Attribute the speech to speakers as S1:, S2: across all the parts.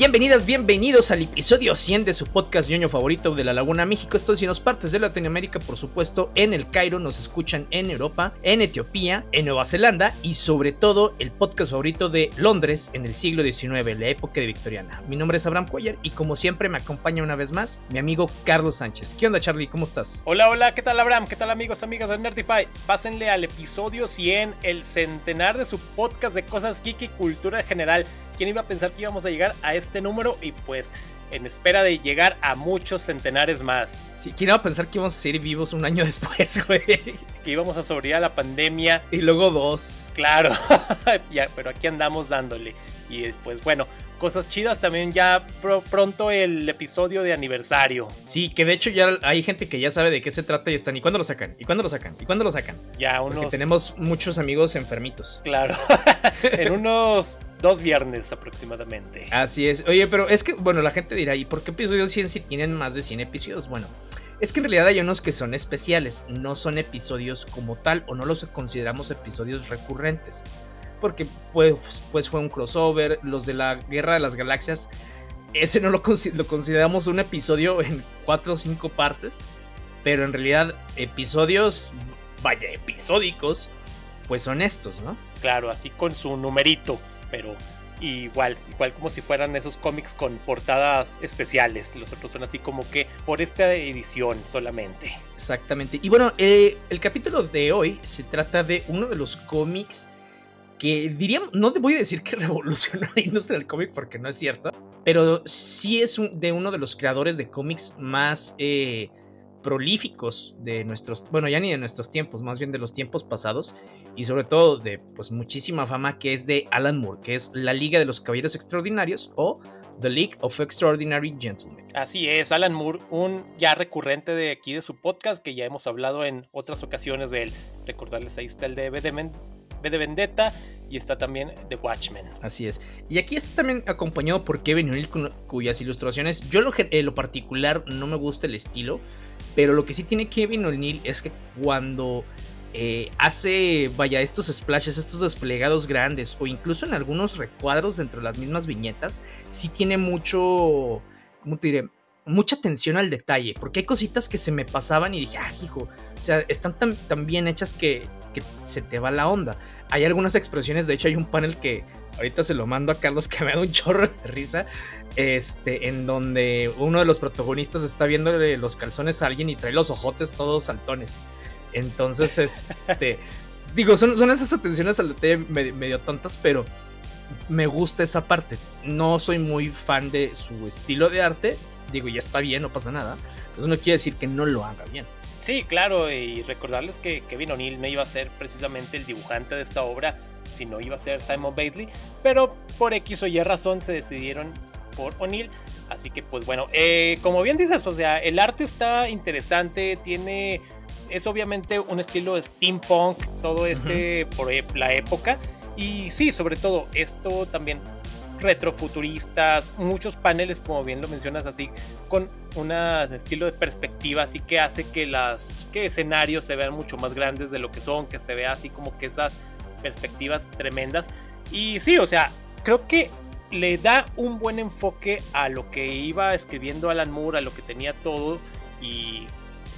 S1: Bienvenidas, bienvenidos al episodio 100 de su podcast ñoño favorito de la Laguna México. Estos y nos partes de Latinoamérica, por supuesto, en el Cairo, nos escuchan en Europa, en Etiopía, en Nueva Zelanda y sobre todo el podcast favorito de Londres en el siglo XIX, la época de Victoriana. Mi nombre es Abraham Cuellar y como siempre me acompaña una vez más mi amigo Carlos Sánchez. ¿Qué onda Charlie? ¿Cómo estás?
S2: Hola, hola, ¿qué tal Abraham? ¿Qué tal amigos, amigas de Nerdify? Pásenle al episodio 100, el centenar de su podcast de cosas geek y cultura general. ¿Quién iba a pensar que íbamos a llegar a este número? Y pues en espera de llegar a muchos centenares más.
S1: Sí, ¿quién iba a pensar que íbamos a seguir vivos un año después, güey?
S2: Que íbamos a sobrevivir la pandemia.
S1: Y luego dos.
S2: Claro, ya, pero aquí andamos dándole. Y pues bueno, cosas chidas también ya pronto el episodio de aniversario.
S1: Sí, que de hecho ya hay gente que ya sabe de qué se trata y están. ¿Y cuándo lo sacan? ¿Y cuándo lo sacan? ¿Y cuándo lo sacan?
S2: Ya unos.
S1: Porque tenemos muchos amigos enfermitos.
S2: Claro, en unos dos viernes aproximadamente.
S1: Así es. Oye, pero es que, bueno, la gente dirá, ¿y por qué episodios 100 si tienen más de 100 episodios? Bueno. Es que en realidad hay unos que son especiales, no son episodios como tal o no los consideramos episodios recurrentes porque pues, pues fue un crossover, los de la Guerra de las Galaxias, ese no lo, lo consideramos un episodio en cuatro o cinco partes, pero en realidad episodios, vaya, episódicos, pues son estos, ¿no?
S2: Claro, así con su numerito, pero igual, igual como si fueran esos cómics con portadas especiales. Los otros son así como que por esta edición solamente.
S1: Exactamente. Y bueno, eh, el capítulo de hoy se trata de uno de los cómics que diríamos, no te voy a decir que revolucionó la industria del cómic porque no es cierto, pero sí es de uno de los creadores de cómics más eh, prolíficos de nuestros, bueno, ya ni de nuestros tiempos, más bien de los tiempos pasados y sobre todo de pues muchísima fama que es de Alan Moore, que es La Liga de los Caballeros Extraordinarios o The League of Extraordinary Gentlemen.
S2: Así es, Alan Moore, un ya recurrente de aquí de su podcast que ya hemos hablado en otras ocasiones de él. Recordarles ahí está el de B de Vendetta y está también The Watchmen.
S1: Así es. Y aquí está también acompañado por Kevin O'Neill, cuyas ilustraciones, yo lo, lo particular no me gusta el estilo, pero lo que sí tiene Kevin O'Neill es que cuando eh, hace, vaya, estos splashes, estos desplegados grandes, o incluso en algunos recuadros dentro de las mismas viñetas, sí tiene mucho, ¿cómo te diré? Mucha atención al detalle, porque hay cositas que se me pasaban y dije, ah, hijo, o sea, están tan, tan bien hechas que, que se te va la onda. Hay algunas expresiones, de hecho hay un panel que ahorita se lo mando a Carlos que me da un chorro de risa, este, en donde uno de los protagonistas está viendo los calzones a alguien y trae los ojotes todos saltones. Entonces, este, digo, son, son esas atenciones al detalle medio, medio tontas, pero me gusta esa parte. No soy muy fan de su estilo de arte, digo, ya está bien, no pasa nada. Eso no quiere decir que no lo haga bien.
S2: Sí, claro, y recordarles que Kevin O'Neill no iba a ser precisamente el dibujante de esta obra, sino iba a ser Simon Bailey, pero por X o Y razón se decidieron por O'Neill. Así que pues bueno, eh, como bien dices, o sea, el arte está interesante, tiene, es obviamente un estilo steampunk, todo este por e, la época. Y sí, sobre todo, esto también retrofuturistas, muchos paneles, como bien lo mencionas, así, con un estilo de perspectiva, así que hace que las que escenarios se vean mucho más grandes de lo que son, que se vea así como que esas perspectivas tremendas. Y sí, o sea, creo que le da un buen enfoque a lo que iba escribiendo Alan Moore, a lo que tenía todo y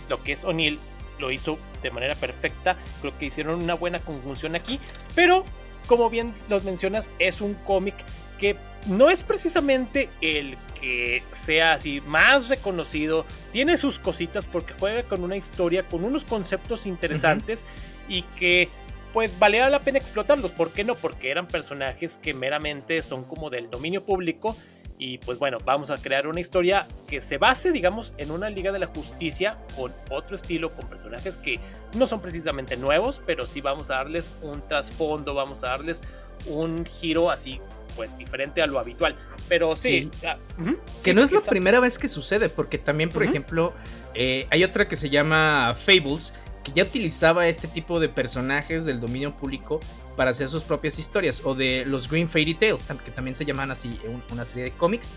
S2: lo que es O'Neill lo hizo de manera perfecta. Creo que hicieron una buena conjunción aquí, pero como bien los mencionas, es un cómic que no es precisamente el que sea así más reconocido, tiene sus cositas porque juega con una historia, con unos conceptos interesantes y que pues valía la pena explotarlos. ¿Por qué no? Porque eran personajes que meramente son como del dominio público y pues bueno, vamos a crear una historia que se base, digamos, en una Liga de la Justicia con otro estilo, con personajes que no son precisamente nuevos, pero sí vamos a darles un trasfondo, vamos a darles un giro así pues diferente a lo habitual. Pero sí.
S1: que no es la primera vez que sucede, porque también, por ejemplo, eh, hay otra que se llama Fables, que ya utilizaba este tipo de personajes del dominio público para hacer sus propias historias, o de los Green Fairy Tales, que también se llaman así una serie de cómics.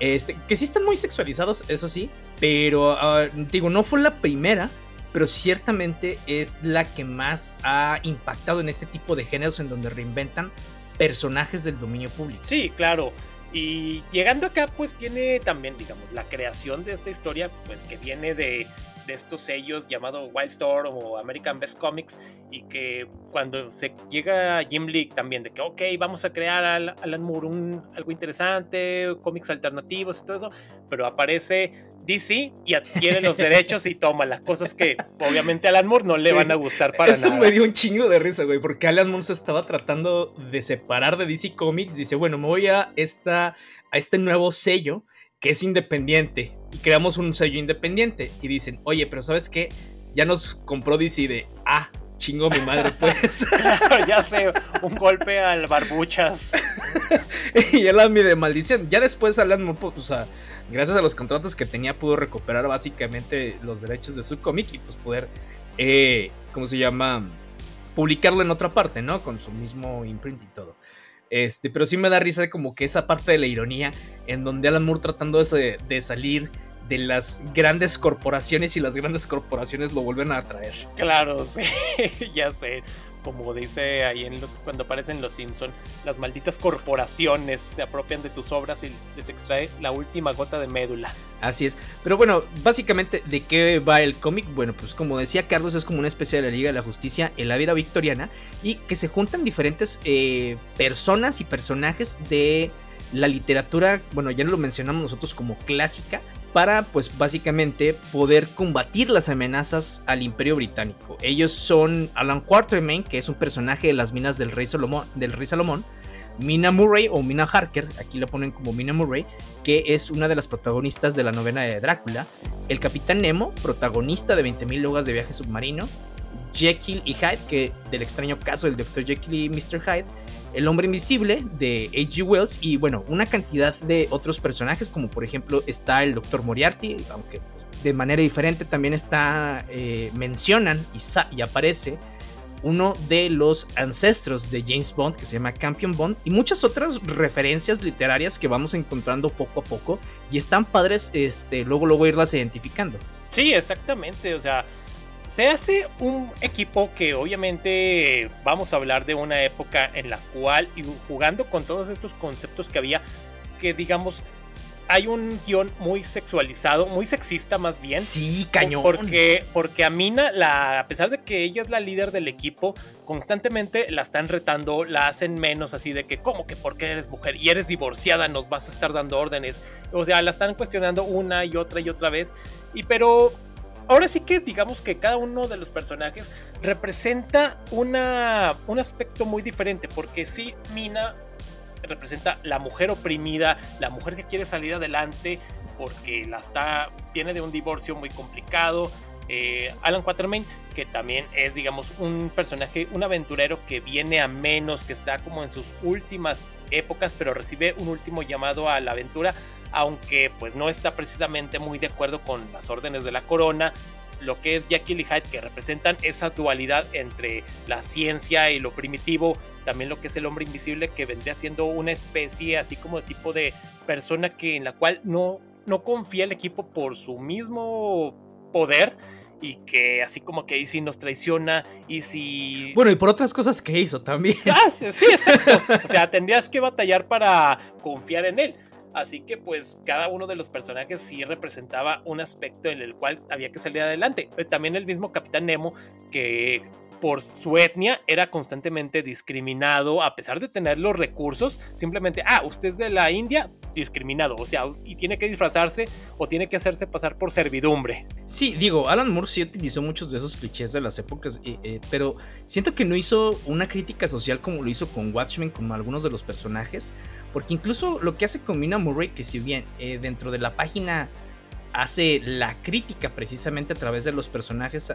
S1: Este, que sí están muy sexualizados, eso sí, pero ah, digo, no fue la primera, pero ciertamente es la que más ha impactado en este tipo de géneros en donde reinventan personajes del dominio público.
S2: Sí, claro. Y llegando acá, pues tiene también, digamos, la creación de esta historia, pues que viene de, de estos sellos llamado Wildstorm o American Best Comics y que cuando se llega Jim Lee también de que ok vamos a crear a Alan Moore un, algo interesante cómics alternativos y todo eso pero aparece DC y adquiere los derechos y toma las cosas que obviamente a Alan Moore no le van a gustar para
S1: Eso
S2: nada.
S1: Eso me dio un chingo de risa, güey, porque Alan Moore se estaba tratando de separar de DC Comics. Dice, bueno, me voy a, esta, a este nuevo sello que es independiente y creamos un sello independiente y dicen, oye, pero ¿sabes qué? Ya nos compró DC de, ah, chingo mi madre, pues.
S2: ya sé, un golpe al barbuchas.
S1: y él la de maldición. Ya después Alan Moore, pues, o sea, gracias a los contratos que tenía, pudo recuperar básicamente los derechos de su cómic y pues poder, eh, ¿cómo se llama? Publicarlo en otra parte, ¿no? Con su mismo imprint y todo. Este, pero sí me da risa como que esa parte de la ironía en donde Alan Moore tratando de, de salir de las grandes corporaciones y las grandes corporaciones lo vuelven a atraer.
S2: Claro, sí, ya sé. Como dice ahí en los, cuando aparecen los Simpson, las malditas corporaciones se apropian de tus obras y les extrae la última gota de médula.
S1: Así es. Pero bueno, básicamente, ¿de qué va el cómic? Bueno, pues como decía Carlos, es como una especie de la Liga de la Justicia en la vida victoriana y que se juntan diferentes eh, personas y personajes de la literatura, bueno, ya no lo mencionamos nosotros como clásica, para pues básicamente poder combatir las amenazas al imperio británico. Ellos son Alan Quatermain, que es un personaje de las minas del rey Salomón, Mina Murray o Mina Harker, aquí lo ponen como Mina Murray, que es una de las protagonistas de la novena de Drácula, el capitán Nemo, protagonista de 20.000 lugas de viaje submarino, Jekyll y Hyde, que del extraño caso del Dr. Jekyll y Mr. Hyde, El Hombre Invisible de H.G. Wells y bueno, una cantidad de otros personajes como por ejemplo está el Dr. Moriarty, aunque de manera diferente también está, eh, mencionan y, y aparece uno de los ancestros de James Bond que se llama Campion Bond y muchas otras referencias literarias que vamos encontrando poco a poco y están padres este luego luego irlas identificando.
S2: Sí, exactamente, o sea, se hace un equipo que obviamente vamos a hablar de una época en la cual, y jugando con todos estos conceptos que había, que digamos, hay un guion muy sexualizado, muy sexista más bien.
S1: Sí, cañón.
S2: Porque, porque a Mina, la, a pesar de que ella es la líder del equipo, constantemente la están retando, la hacen menos así de que, ¿cómo que porque eres mujer y eres divorciada nos vas a estar dando órdenes? O sea, la están cuestionando una y otra y otra vez. Y pero ahora sí que digamos que cada uno de los personajes representa una, un aspecto muy diferente, porque sí, Mina representa la mujer oprimida, la mujer que quiere salir adelante porque la está, viene de un divorcio muy complicado. Eh, Alan Quatermain, que también es, digamos, un personaje, un aventurero que viene a menos, que está como en sus últimas épocas, pero recibe un último llamado a la aventura aunque pues no está precisamente muy de acuerdo con las órdenes de la corona, lo que es Jackie y Hyde, que representan esa dualidad entre la ciencia y lo primitivo, también lo que es el hombre invisible, que vendría siendo una especie así como de tipo de persona que en la cual no, no confía el equipo por su mismo poder y que así como que si nos traiciona y si...
S1: Bueno, y por otras cosas que hizo también.
S2: Ah, sí, exacto. O sea, tendrías que batallar para confiar en él. Así que pues cada uno de los personajes sí representaba un aspecto en el cual había que salir adelante. Eh, también el mismo Capitán Nemo que por su etnia era constantemente discriminado a pesar de tener los recursos. Simplemente, ah, usted es de la India, discriminado. O sea, y tiene que disfrazarse o tiene que hacerse pasar por servidumbre.
S1: Sí, digo, Alan Moore sí utilizó muchos de esos clichés de las épocas, eh, eh, pero siento que no hizo una crítica social como lo hizo con Watchmen, como algunos de los personajes. Porque incluso lo que hace con Mina Murray, que si bien eh, dentro de la página hace la crítica precisamente a través de los personajes,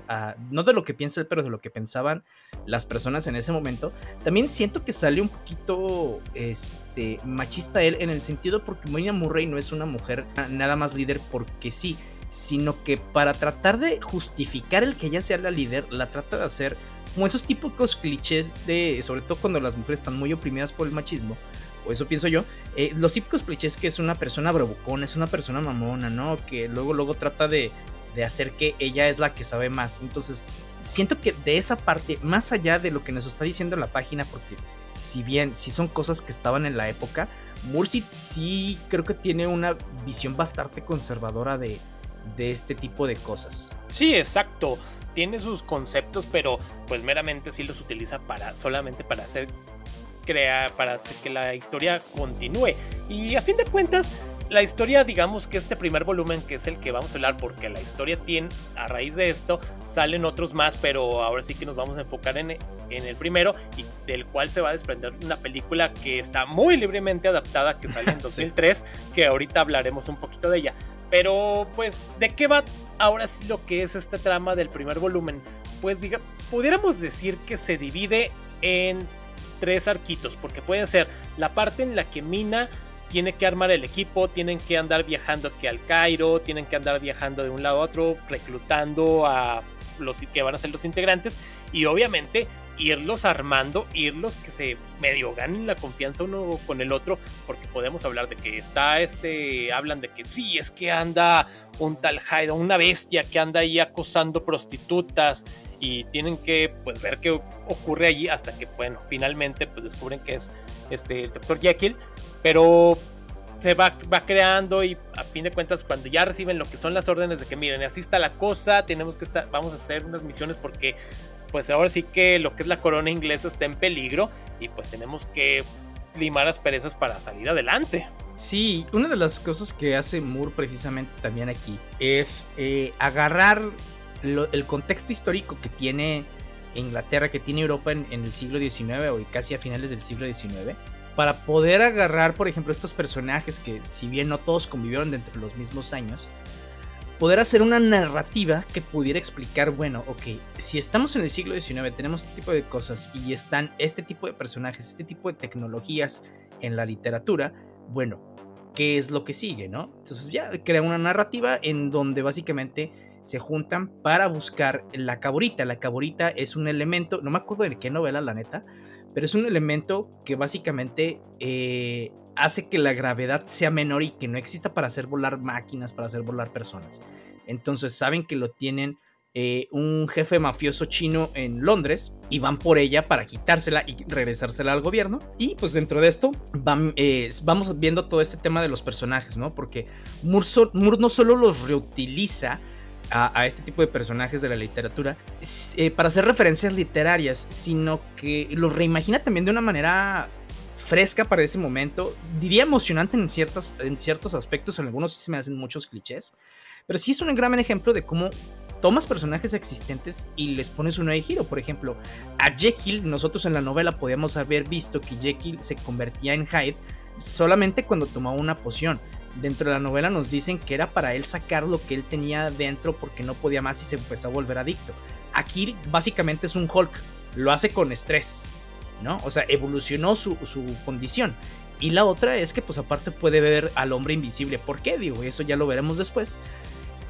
S1: no de lo que piensa él, pero de lo que pensaban las personas en ese momento. También siento que sale un poquito este, machista él en el sentido porque Moina Murray no es una mujer nada más líder porque sí, sino que para tratar de justificar el que ella sea la líder, la trata de hacer como esos típicos clichés de, sobre todo cuando las mujeres están muy oprimidas por el machismo, o eso pienso yo, eh, los típicos clichés que es una persona bravucona, es una persona mamona, ¿no? Que luego, luego trata de, de hacer que ella es la que sabe más. Entonces, siento que de esa parte, más allá de lo que nos está diciendo la página, porque si bien si son cosas que estaban en la época, Mursi sí creo que tiene una visión bastante conservadora de, de este tipo de cosas.
S2: Sí, exacto. Tiene sus conceptos, pero pues meramente sí los utiliza para solamente para hacer crea para hacer que la historia continúe. Y a fin de cuentas, la historia, digamos que este primer volumen, que es el que vamos a hablar, porque la historia tiene, a raíz de esto, salen otros más, pero ahora sí que nos vamos a enfocar en, en el primero, y del cual se va a desprender una película que está muy libremente adaptada, que sale en 2003, que ahorita hablaremos un poquito de ella. Pero, pues, ¿de qué va ahora sí lo que es este trama del primer volumen? Pues, diga, pudiéramos decir que se divide en tres arquitos, porque pueden ser la parte en la que Mina tiene que armar el equipo, tienen que andar viajando aquí al Cairo, tienen que andar viajando de un lado a otro, reclutando a los que van a ser los integrantes y obviamente irlos armando, irlos que se medio ganen la confianza uno con el otro, porque podemos hablar de que está este, hablan de que sí, es que anda un tal Haido, una bestia que anda ahí acosando prostitutas y tienen que pues ver qué ocurre allí hasta que bueno, finalmente pues descubren que es este el Dr. Jekyll pero se va, va creando y a fin de cuentas cuando ya reciben lo que son las órdenes de que miren, así está la cosa, tenemos que estar, vamos a hacer unas misiones porque pues ahora sí que lo que es la corona inglesa está en peligro y pues tenemos que limar las perezas para salir adelante.
S1: Sí, una de las cosas que hace Moore precisamente también aquí es eh, agarrar el contexto histórico que tiene Inglaterra, que tiene Europa en, en, el siglo XIX o casi a finales del siglo XIX para poder agarrar, por ejemplo, estos personajes que, si bien no todos convivieron dentro de los mismos años, poder hacer una narrativa que pudiera explicar, bueno, ok, si estamos en el siglo XIX, tenemos este tipo de cosas y están este tipo de personajes, este tipo de tecnologías en la literatura, bueno, ¿qué es lo que sigue, no? Entonces ya crea una narrativa en donde básicamente se juntan para buscar la caborita. La caborita es un elemento, no me acuerdo de qué novela, la neta, pero es un elemento que básicamente eh, hace que la gravedad sea menor y que no exista para hacer volar máquinas, para hacer volar personas. Entonces saben que lo tienen eh, un jefe mafioso chino en Londres y van por ella para quitársela y regresársela al gobierno. Y pues dentro de esto eh, vamos viendo todo este tema de los personajes, ¿no? Porque Moore, no solo los reutiliza, a, este tipo de personajes de la literatura eh, para hacer referencias literarias, sino que los reimagina también de una manera fresca para ese momento, diría emocionante en, en ciertos aspectos, en algunos sí se me hacen muchos clichés, pero sí es un gran ejemplo de cómo tomas personajes existentes y les pones un nuevo giro. Por ejemplo, a Jekyll, nosotros en la novela podíamos haber visto que Jekyll se convertía en Hyde solamente cuando tomaba una poción dentro de la novela nos dicen que era para él sacar lo que él tenía dentro porque no podía más y se empezó a volver adicto. Aquí básicamente es un Hulk, lo hace con estrés, ¿no? O sea, evolucionó su, condición. Y la otra es que pues aparte puede ver al hombre invisible. ¿Por qué? Digo, eso ya lo veremos después.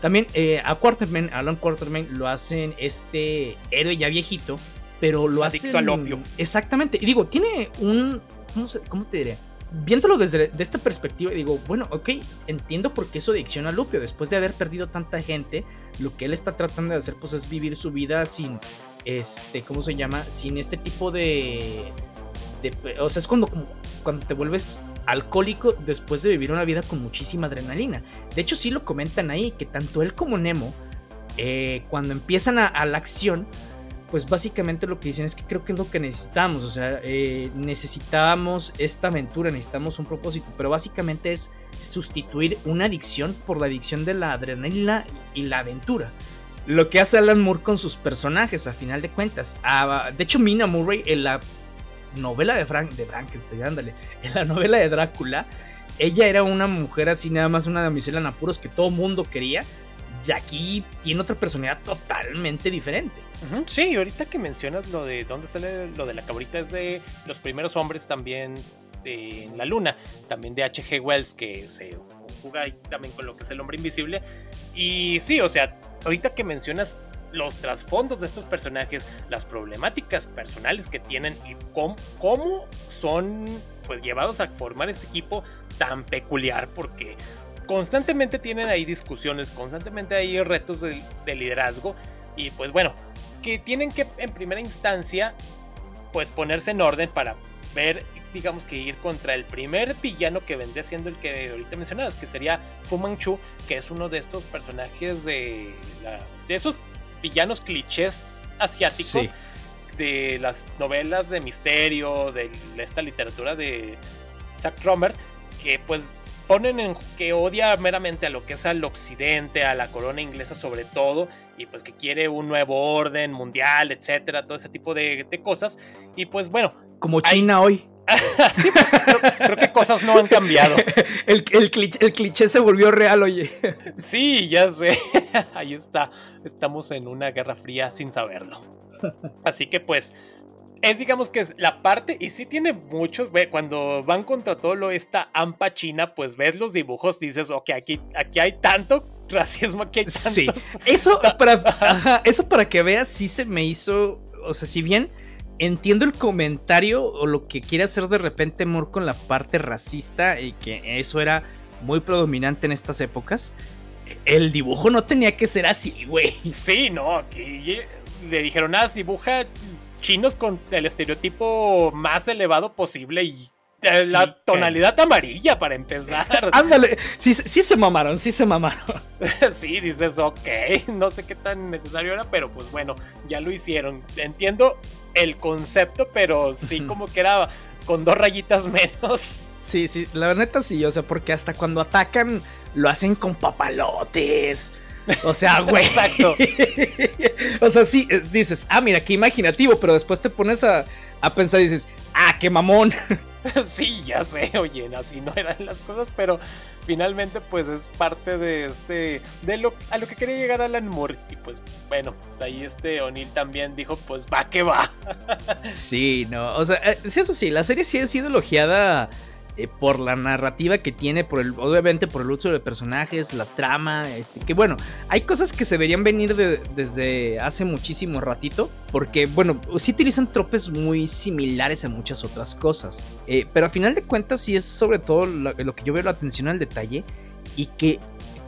S1: También eh, a Quarterman, Alan Quarterman, lo hacen este héroe ya viejito, pero lo
S2: Adicto al opio.
S1: Exactamente. Y digo, tiene un... ¿Cómo, cómo te diré? viéndolo desde esta perspectiva, digo, bueno, ok, entiendo por qué su adicción al opio. Después de haber perdido tanta gente, lo que él está tratando de hacer, pues es vivir su vida sin, este, ¿cómo se llama? Sin este tipo de. o sea, es cuando, cuando te vuelves alcohólico después de vivir una vida con muchísima adrenalina. De hecho, sí lo comentan ahí, que tanto él como Nemo, eh, cuando empiezan a la acción, pues básicamente lo que dicen es que creo que es lo que necesitamos, o sea, eh, necesitábamos esta aventura, necesitamos un propósito, pero básicamente es sustituir una adicción por la adicción de la adrenalina y la aventura. Lo que hace Alan Moore con sus personajes, a final de cuentas. Ah, de hecho, Mina Murray en la novela de, Frank, de Frankenstein, ándale, en la novela de Drácula, ella era una mujer así, nada más una damisela en apuros que todo mundo quería y aquí tiene otra personalidad totalmente diferente.
S2: Sí, ahorita que mencionas lo de dónde sale lo de la cabrita es de los primeros hombres también de la luna, también de H.G. Wells que se conjuga también con lo que es el hombre invisible. Y sí, o sea, ahorita que mencionas los trasfondos de estos personajes, las problemáticas personales que tienen y cómo, son pues llevados a formar este equipo tan peculiar porque constantemente tienen ahí discusiones, constantemente hay retos de, liderazgo y pues bueno, que tienen que en primera instancia pues ponerse en orden para ver, digamos que ir contra el primer villano que vendría siendo el que ahorita mencionabas, que sería Fu Manchu, que es uno de estos personajes de, de esos villanos clichés asiáticos. De las novelas de misterio, de esta literatura de Zack Romer, que pues ponen en que odia meramente a lo que es al occidente, a la corona inglesa sobre todo, y pues que quiere un nuevo orden mundial, etcétera, todo ese tipo de, cosas. Y pues bueno.
S1: Como China hoy.
S2: sí, creo, que cosas no han cambiado.
S1: El, el, cliché, se volvió real, oye.
S2: Sí, ya sé. Ahí está. Estamos en una guerra fría sin saberlo. Así que pues es digamos que es la parte, y sí tiene muchos, ve, cuando van contra todo lo esta ampa china, pues ves los dibujos, dices, ok, aquí, aquí hay tanto racismo, aquí hay tantos...
S1: Sí, eso para, eso para que veas, sí se me hizo, o sea, si bien entiendo el comentario o lo que quiere hacer de repente Moore con la parte racista y que eso era muy predominante en estas épocas, el dibujo no tenía que ser así, güey.
S2: Sí, no, aquí le dijeron, ah, dibuja chinos con el estereotipo más elevado posible y eh, la tonalidad amarilla para empezar.
S1: Ándale, sí, sí se mamaron, sí se mamaron.
S2: sí, dices, ok, no sé qué tan necesario era, pero pues bueno, ya lo hicieron. Entiendo el concepto, pero sí como que era con dos rayitas menos.
S1: Sí, sí, la neta sí, o sea, porque hasta cuando atacan lo hacen con papalotes. O sea, güey. Exacto. o sea, sí, eh, dices, ah, mira, qué imaginativo, pero después te pones a, pensar y dices, ah, qué mamón.
S2: sí, ya sé, oye, así no eran las cosas, pero finalmente pues es parte de este, de lo, a lo que quería llegar Alan Moore. Y pues bueno, pues ahí este O'Neill también dijo, pues va que va.
S1: sí, no, o sea, eh, eso sí, la serie sí ha sido elogiada eh, por la narrativa que tiene, por obviamente por el uso de personajes, la trama, este, que bueno, hay cosas que se deberían venir desde hace muchísimo ratito, porque bueno, sí utilizan tropes muy similares a muchas otras cosas, eh, pero a final de cuentas sí es sobre todo lo, que yo veo la atención al detalle y que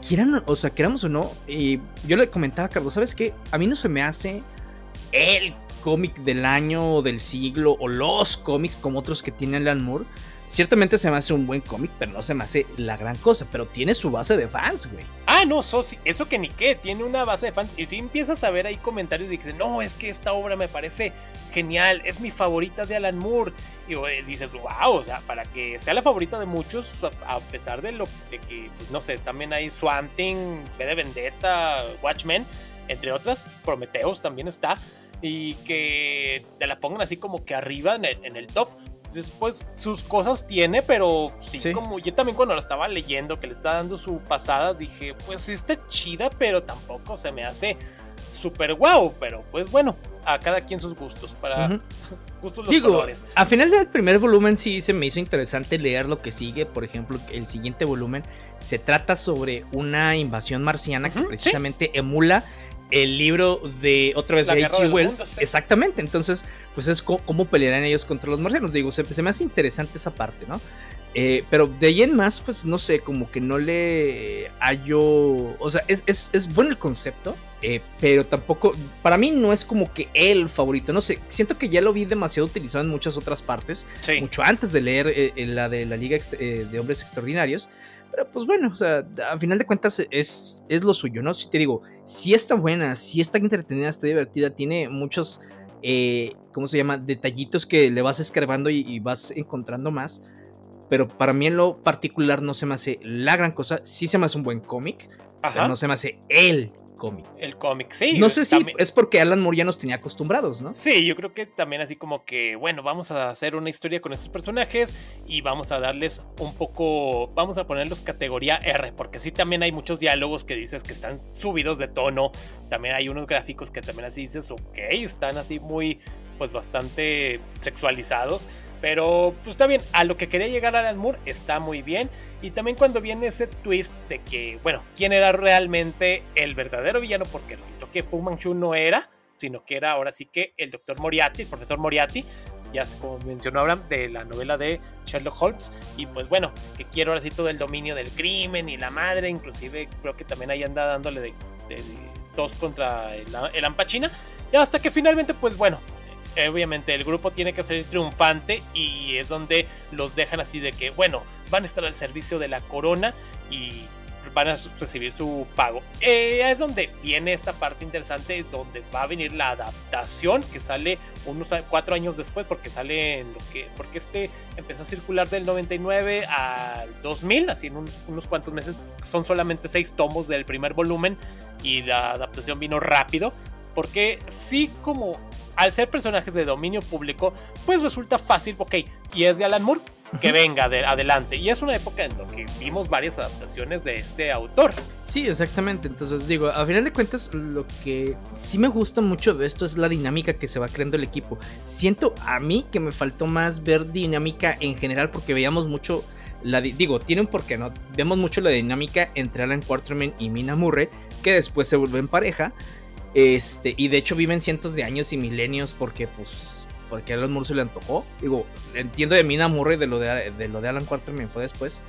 S1: quieran, o sea, queramos o no, yo le comentaba a Carlos, ¿sabes qué? A mí no se me hace el cómic del año o del siglo o los cómics como otros que tiene Alan Moore Ciertamente se me hace un buen cómic, pero no se me hace la gran cosa. Pero tiene su base de fans, güey.
S2: Ah, no, eso que ni qué, tiene una base de fans. Y si empiezas a ver ahí comentarios de que no, es que esta obra me parece genial, es mi favorita de Alan Moore. Y dices, wow, o sea, para que sea la favorita de muchos, a pesar de lo de que, pues, no sé, también hay Swamp Thing, B de Vendetta, Watchmen, entre otras, Prometheus también está. Y que te la pongan así como que arriba en el top Después sus cosas tiene, pero sí, como yo también cuando la estaba leyendo, que le estaba dando su pasada, dije, pues sí está chida, pero tampoco se me hace súper guau. Pero pues bueno, a cada quien sus gustos, para gustos los Digo,
S1: A final del primer volumen sí se me hizo interesante leer lo que sigue. Por ejemplo, el siguiente volumen se trata sobre una invasión marciana que precisamente emula el libro de otra vez de H.G. Wells. Exactamente. Entonces, pues es cómo, pelearán ellos contra los marcianos. Digo, se, me hace interesante esa parte, ¿no? Eh, pero de ahí en más, pues no sé, como que no le hallo. O sea, es, es, bueno el concepto, eh, pero tampoco. Para mí no es como que el favorito. No sé, siento que ya lo vi demasiado utilizado en muchas otras partes. Mucho antes de leer eh, la de la Liga de Hombres Extraordinarios. Pero pues bueno, o sea, a final de cuentas es, es lo suyo, ¿no? Si te digo, si está buena, si está entretenida, está divertida, tiene muchos, eh, ¿cómo se llama? Detallitos que le vas escarbando y, vas encontrando más. Pero para mí en lo particular no se me hace la gran cosa. Sí se me hace un buen cómic, pero no se me hace el cómic.
S2: El cómic, sí.
S1: No sé si es porque Alan Moore ya nos tenía acostumbrados, ¿no?
S2: Sí, yo creo que también así como que, bueno, vamos a hacer una historia con estos personajes y vamos a darles un poco, vamos a ponerlos categoría R, porque sí también hay muchos diálogos que dices que están subidos de tono, también hay unos gráficos que también así dices, ok, están así muy, pues bastante sexualizados. Pero pues está bien, a lo que quería llegar Alan Moore está muy bien. Y también cuando viene ese twist de que, bueno, quién era realmente el verdadero villano, porque resultó que Fu Manchu no era, sino que era ahora sí que el doctor Moriarty, el profesor Moriarty, ya como mencionó Abraham, de la novela de Sherlock Holmes. Y pues bueno, que quiero ahora sí todo el dominio del crimen y la madre, inclusive creo que también ahí anda dándole de, dos contra el, el Ampachina. Y hasta que finalmente, pues bueno, obviamente el grupo tiene que ser triunfante y es donde los dejan así de que, bueno, van a estar al servicio de la corona y van a recibir su pago. Eh, es donde viene esta parte interesante, donde va a venir la adaptación que sale unos cuatro años después, porque sale en lo que, porque este empezó a circular del 99 al 2000, así en unos, unos cuantos meses, son solamente seis tomos del primer volumen y la adaptación vino rápido, porque sí como al ser personajes de dominio público, pues resulta fácil, ok, y es de Alan Moore, que venga de adelante. Y es una época en la que vimos varias adaptaciones de este autor.
S1: Sí, exactamente. Entonces digo, a final de cuentas, lo que sí me gusta mucho de esto es la dinámica que se va creando el equipo. Siento a mí que me faltó más ver dinámica en general porque veíamos mucho... La, digo, tiene un porqué, ¿no? Vemos mucho la dinámica entre Alan Quarterman y Mina Murray, que después se vuelven pareja. Este, y de hecho viven cientos de años y milenios porque pues porque a Alan Moore se le antojó. Digo, entiendo de Mina Murray de lo de, de, lo de Alan Quarterman fue después.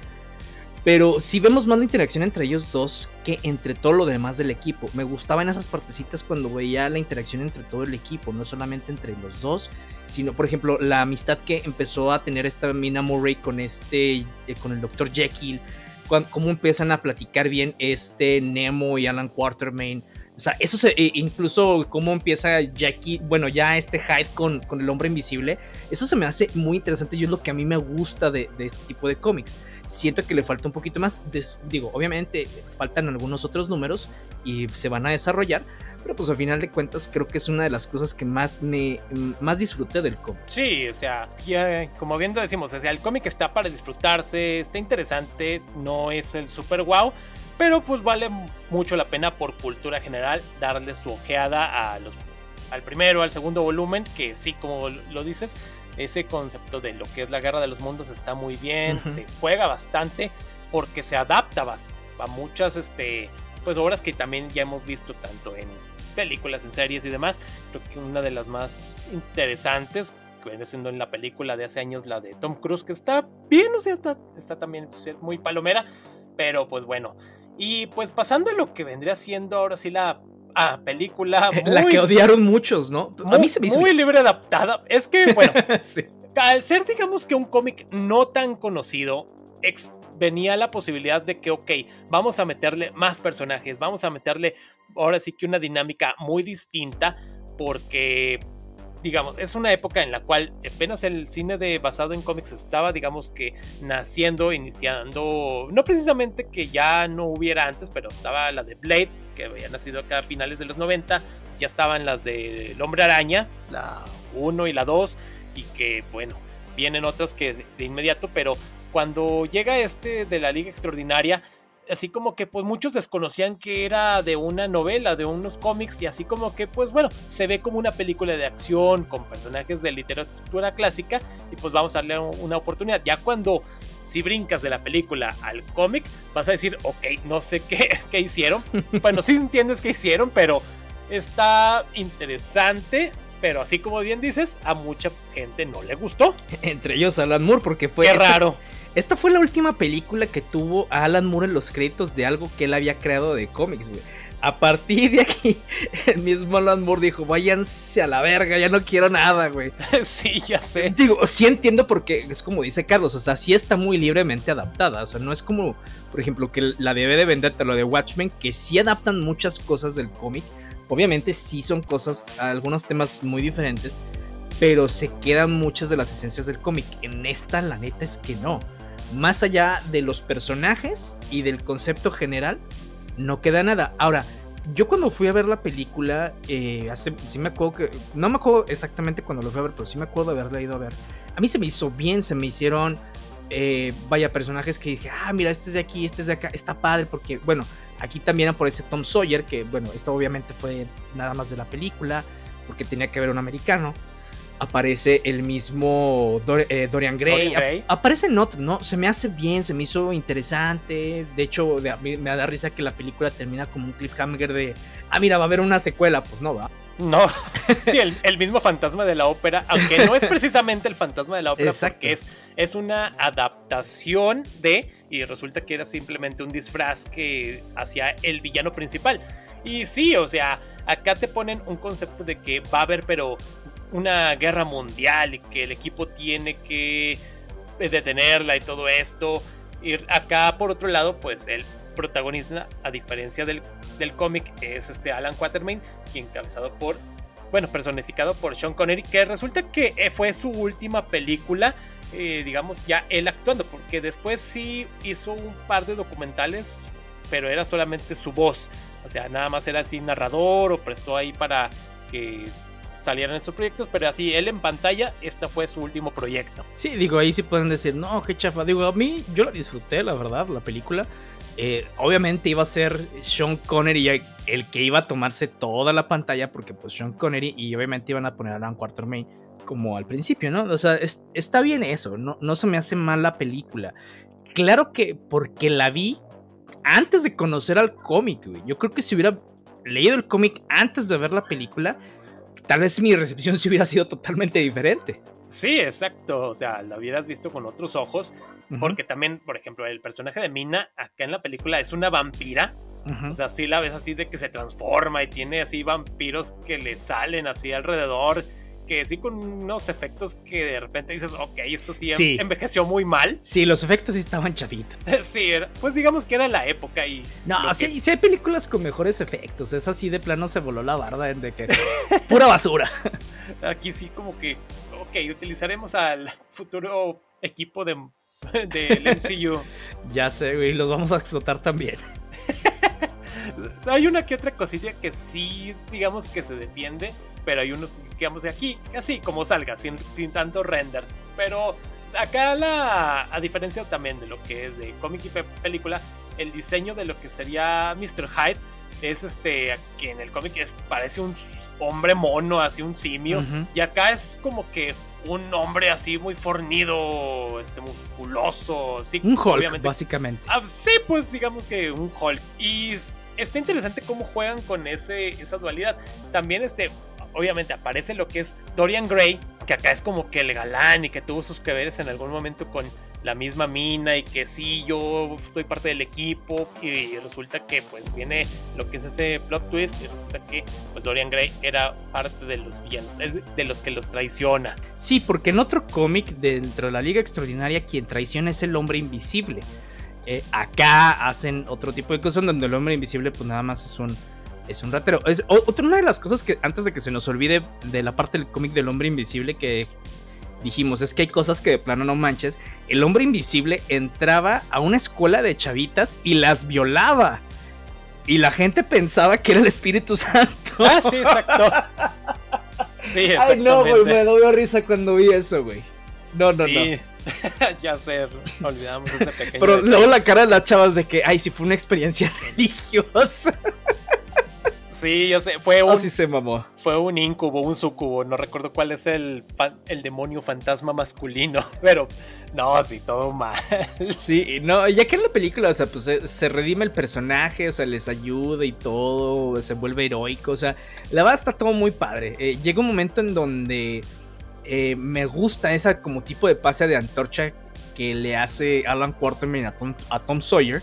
S1: Pero sí vemos más la interacción entre ellos dos que entre todo lo demás del equipo. Me gustaban esas partecitas cuando veía la interacción entre todo el equipo, no solamente entre los dos, sino por ejemplo la amistad que empezó a tener esta Mina Murray con este, eh, con el Dr. Jekyll, cómo empiezan a platicar bien este Nemo y Alan Quartermain o sea, eso se, e incluso cómo empieza Jackie, bueno, ya este Hyde con, con, el hombre invisible, eso se me hace muy interesante y es lo que a mí me gusta de, de este tipo de cómics. Siento que le falta un poquito más, digo, obviamente faltan algunos otros números y se van a desarrollar, pero pues al final de cuentas creo que es una de las cosas que más me más disfruté del cómic.
S2: Sí, o sea, ya, como bien lo decimos, o sea, el cómic está para disfrutarse, está interesante, no es el super wow, pero pues vale mucho la pena por cultura general darle su ojeada a los, al primero, al segundo volumen, que sí, como lo dices, ese concepto de lo que es la guerra de los mundos está muy bien, se juega bastante porque se adapta a muchas este, pues, obras que también ya hemos visto tanto en películas, en series y demás. Creo que una de las más interesantes que viene siendo en la película de hace años, la de Tom Cruise, que está bien, o sea, está, está también pues, muy palomera, pero pues bueno, y pues pasando a lo que vendría siendo ahora sí la ah, película.
S1: la que odiaron muchos, ¿no?
S2: a mí se me hizo. Muy libre adaptada. Es que, bueno, al ser, digamos que un cómic no tan conocido, venía la posibilidad de que, ok, vamos a meterle más personajes, vamos a meterle ahora sí que una dinámica muy distinta, porque digamos, es una época en la cual apenas el cine de basado en cómics estaba, digamos que naciendo, iniciando, no precisamente que ya no hubiera antes, pero estaba la de Blade, que había nacido acá a finales de los 90, ya estaban las de El Hombre Araña, la 1 y la 2, y que bueno, vienen otras que de inmediato, pero cuando llega este de la Liga Extraordinaria, así como que pues muchos desconocían que era de una novela, de unos cómics y así como que pues bueno, se ve como una película de acción con personajes de literatura clásica y pues vamos a darle una oportunidad. Ya cuando si brincas de la película al cómic, vas a decir, ok, no sé qué, qué hicieron. bueno, sí entiendes qué hicieron, pero está interesante. Pero así como bien dices, a mucha gente no le gustó.
S1: Entre ellos Alan Moore, porque fue...
S2: Qué raro.
S1: Esta fue la última película que tuvo a Alan Moore en los créditos de algo que él había creado de cómics, güey. A partir de aquí, el mismo Alan Moore dijo, váyanse a la verga, ya no quiero nada, güey.
S2: sí, ya sé.
S1: Digo, sí entiendo porque es como dice Carlos, o sea, sí está muy libremente adaptada, o sea, no es como, por ejemplo, que la debe de venderte lo de Watchmen, que sí adaptan muchas cosas del cómic. Obviamente sí son cosas, algunos temas muy diferentes, pero se quedan muchas de las esencias del cómic. En esta, la neta es que no más allá de los personajes y del concepto general, no queda nada. Ahora, yo cuando fui a ver la película, eh, hace, sí me acuerdo que, no me acuerdo exactamente cuando lo fui a ver, pero sí me acuerdo haberla ido a ver. A mí se me hizo bien, se me hicieron, eh, vaya, personajes que dije, ah, mira, este es de aquí, este es de acá, está padre, porque, bueno, aquí también aparece Tom Sawyer, que, bueno, esto obviamente fue nada más de la película, porque tenía que ver un americano aparece el mismo eh, Dorian Gray. aparece en otro, ¿no? Se me hace bien, se me hizo interesante. De hecho, me da risa que la película termina como un cliffhanger de, ah, mira, va a haber una secuela. Pues no, va.
S2: No, sí, el, mismo fantasma de la ópera, aunque no es precisamente el fantasma de la ópera, porque es, es una adaptación de, y resulta que era simplemente un disfraz que hacía el villano principal. Y sí, o sea, acá te ponen un concepto de que va a haber, pero una guerra mundial y que el equipo tiene que detenerla y todo esto. Y acá, por otro lado, pues el protagonista, a diferencia del, del cómic, es este Alan Quatermain, quien encabezado por, bueno, personificado por Sean Connery, que resulta que eh, fue su última película, eh, digamos, ya él actuando, porque después sí hizo un par de documentales, pero era solamente su voz, o sea, nada más era así narrador o prestó ahí para que salieran esos proyectos, pero así él en pantalla, este fue su último proyecto.
S1: Sí, digo, ahí sí pueden decir, no, qué chafa. Digo, a mí yo la disfruté, la verdad, la película. Eh, obviamente iba a ser Sean Connery el que iba a tomarse toda la pantalla, porque pues Sean Connery y obviamente iban a poner a Alan Quartermain como al principio, ¿no? O sea, está bien eso, no, no se me hace mal la película. Claro que porque la vi antes de conocer al cómic, güey. Yo creo que si hubiera leído el cómic antes de ver la película, tal vez mi recepción sí hubiera sido totalmente diferente.
S2: Sí, exacto. O sea, la hubieras visto con otros ojos. Porque también, por ejemplo, el personaje de Mina acá en la película es una vampira. O sea, sí la ves así de que se transforma y tiene así vampiros que le salen así alrededor que sí con unos efectos que de repente dices, ok, esto sí, envejeció muy mal.
S1: Sí, los efectos sí estaban chavitos.
S2: sí, pues digamos que era la época y...
S1: No, sí, sí hay películas con mejores efectos, es así de plano se voló la barda de que... pura basura.
S2: Aquí sí como que, ok, utilizaremos al futuro equipo de, del MCU.
S1: ya sé, güey, los vamos a explotar también.
S2: hay una que otra cosilla que sí, digamos que se defiende, pero hay unos, digamos, de aquí, así como salga, sin, sin tanto render. Pero acá la, a diferencia también de lo que es de cómic y película, el diseño de lo que sería Mr. Hyde es este, que en el cómic es, parece un hombre mono, así un simio, y acá es como que un hombre así muy fornido, este musculoso, sí,
S1: un Hulk, básicamente.
S2: Ah, sí, pues digamos que un Hulk. Y está interesante cómo juegan con ese, esa dualidad. También, este, obviamente, aparece lo que es Dorian Gray, que acá es como que el galán y que tuvo sus que veres en algún momento con la misma mina y que sí, yo soy parte del equipo y resulta que pues viene lo que es ese plot twist y resulta que pues Dorian Gray era parte de los villanos, es de los que los traiciona.
S1: Sí, porque en otro cómic dentro de la Liga Extraordinaria quien traiciona es el hombre invisible. Eh, acá hacen otro tipo de cosas donde el hombre invisible pues nada más es un, es un ratero. Es otra una de las cosas que antes de que se nos olvide de la parte del cómic del hombre invisible que dijimos es que hay cosas que de plano no manches. El hombre invisible entraba a una escuela de chavitas y las violaba. Y la gente pensaba que era el Espíritu Santo.
S2: Ah, sí, exacto.
S1: Sí. Ay, no, güey, me dio risa cuando vi eso, güey. No, no, no.
S2: ya sé, olvidamos ese pequeño.
S1: Pero luego la cara de las chavas de que, ay, si fue una experiencia religiosa.
S2: Sí, yo sé, fue un.
S1: Así se mamó.
S2: Fue un incubo, un sucubo. No recuerdo cuál es el, el demonio fantasma masculino. Pero, no, sí, todo mal.
S1: Sí, no, ya que en la película, o sea, pues se, redime el personaje, o sea, les ayuda y todo, se vuelve heroico, o sea, la verdad está todo muy padre. Eh, llega un momento en donde eh, me gusta esa como tipo de pase de antorcha que le hace Alan Quartermain a Tom, a Tom Sawyer.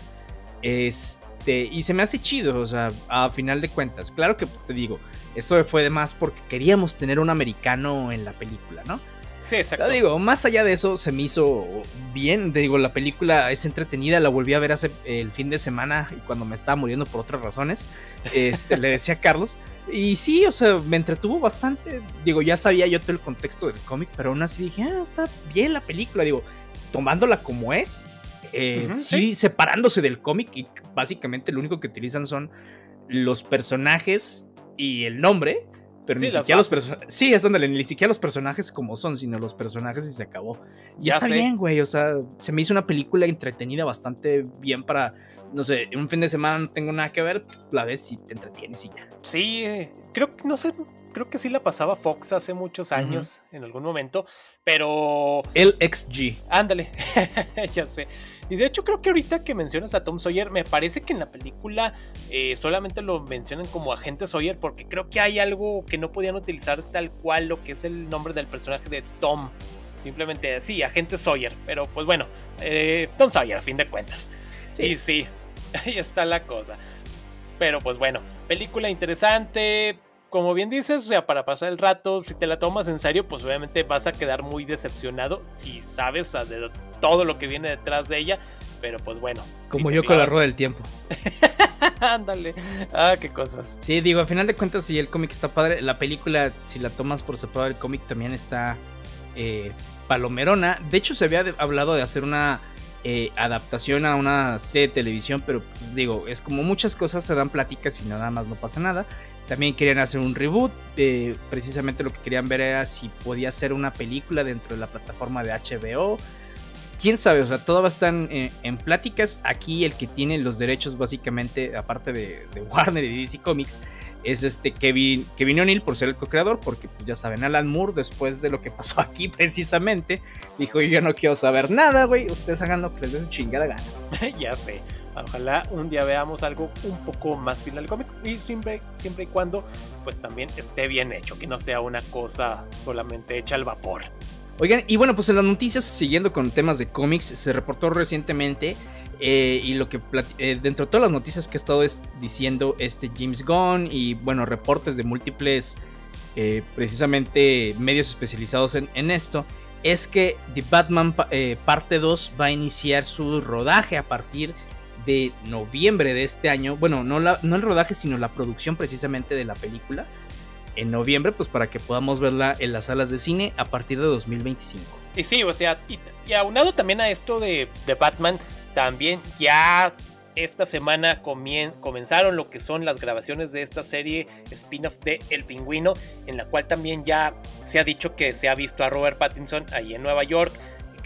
S1: Este y se me hace chido, o sea, a final de cuentas. Claro que te digo, esto fue de más porque queríamos tener un americano en la película, ¿no?
S2: Sí, exacto.
S1: digo, más allá de eso, se me hizo bien. Te digo, la película es entretenida, la volví a ver hace el fin de semana y cuando me estaba muriendo por otras razones. Este, le decía a Carlos. Y sí, o sea, me entretuvo bastante. Digo, ya sabía yo todo el contexto del cómic, pero aún así dije, ah, está bien la película. Digo, tomándola como es, eh, sí, separándose del cómic y básicamente lo único que utilizan son los personajes y el nombre, pero ni siquiera los personajes. Sí, es donde ni siquiera los personajes como son, sino los personajes y se acabó. Y ya está bien, güey. O sea, se me hizo una película entretenida bastante bien para, no sé, un fin de semana no tengo nada que ver, la ves y te entretienes y ya.
S2: Sí, eh, creo que no sé, creo que sí la pasaba Fox hace muchos años, en algún momento, pero...
S1: El XG.
S2: Ándale, ya sé. Y de hecho creo que ahorita que mencionas a Tom Sawyer, me parece que en la película eh, solamente lo mencionan como agente Sawyer porque creo que hay algo que no podían utilizar tal cual lo que es el nombre del personaje de Tom. Simplemente sí, agente Sawyer, pero pues bueno, eh, Tom Sawyer a fin de cuentas. Sí. Y sí, ahí está la cosa. Pero pues bueno, película interesante, como bien dices, o sea, para pasar el rato, si te la tomas en serio, pues obviamente vas a quedar muy decepcionado si sabes de todo lo que viene detrás de ella. Pero pues bueno.
S1: Como yo con la rueda del tiempo.
S2: Ándale. ah, qué cosas.
S1: Sí, digo, a final de cuentas, si el cómic está padre, la película, si la tomas por separado el cómic, también está eh, palomerona. De hecho, se había hablado de hacer una eh, adaptación a una serie de televisión, pero pues, digo, es como muchas cosas se dan pláticas y nada más no pasa nada. También querían hacer un reboot. Eh, precisamente lo que querían ver era si podía ser una película dentro de la plataforma de HBO. Quién sabe, o sea, todo va a estar en, pláticas. Aquí el que tiene los derechos, básicamente, aparte de, Warner y DC Comics, es este Kevin, Kevin O'Neill por ser el co-creador, porque pues, ya saben, Alan Moore, después de lo que pasó aquí precisamente, dijo: Yo no quiero saber nada, güey. Ustedes hagan lo que les dé su chingada gana.
S2: ya sé. Ojalá un día veamos algo un poco más final de cómics y siempre, siempre y cuando pues también esté bien hecho, que no sea una cosa solamente hecha al vapor.
S1: Oigan, y bueno, pues en las noticias, siguiendo con temas de cómics, se reportó recientemente eh, y lo que eh, dentro de todas las noticias que ha estado diciendo este James Gunn y bueno, reportes de múltiples eh, precisamente medios especializados en, en, esto, es que The Batman parte 2 va a iniciar su rodaje a partir de noviembre de este año. Bueno, no, no el rodaje, sino la producción precisamente de la película. En noviembre, pues para que podamos verla en las salas de cine a partir de 2025.
S2: Y sí, o sea, y, aunado también a esto de, de Batman, también ya esta semana comenzaron lo que son las grabaciones de esta serie spin-off de El Pingüino, en la cual también ya se ha dicho que se ha visto a Robert Pattinson ahí en Nueva York,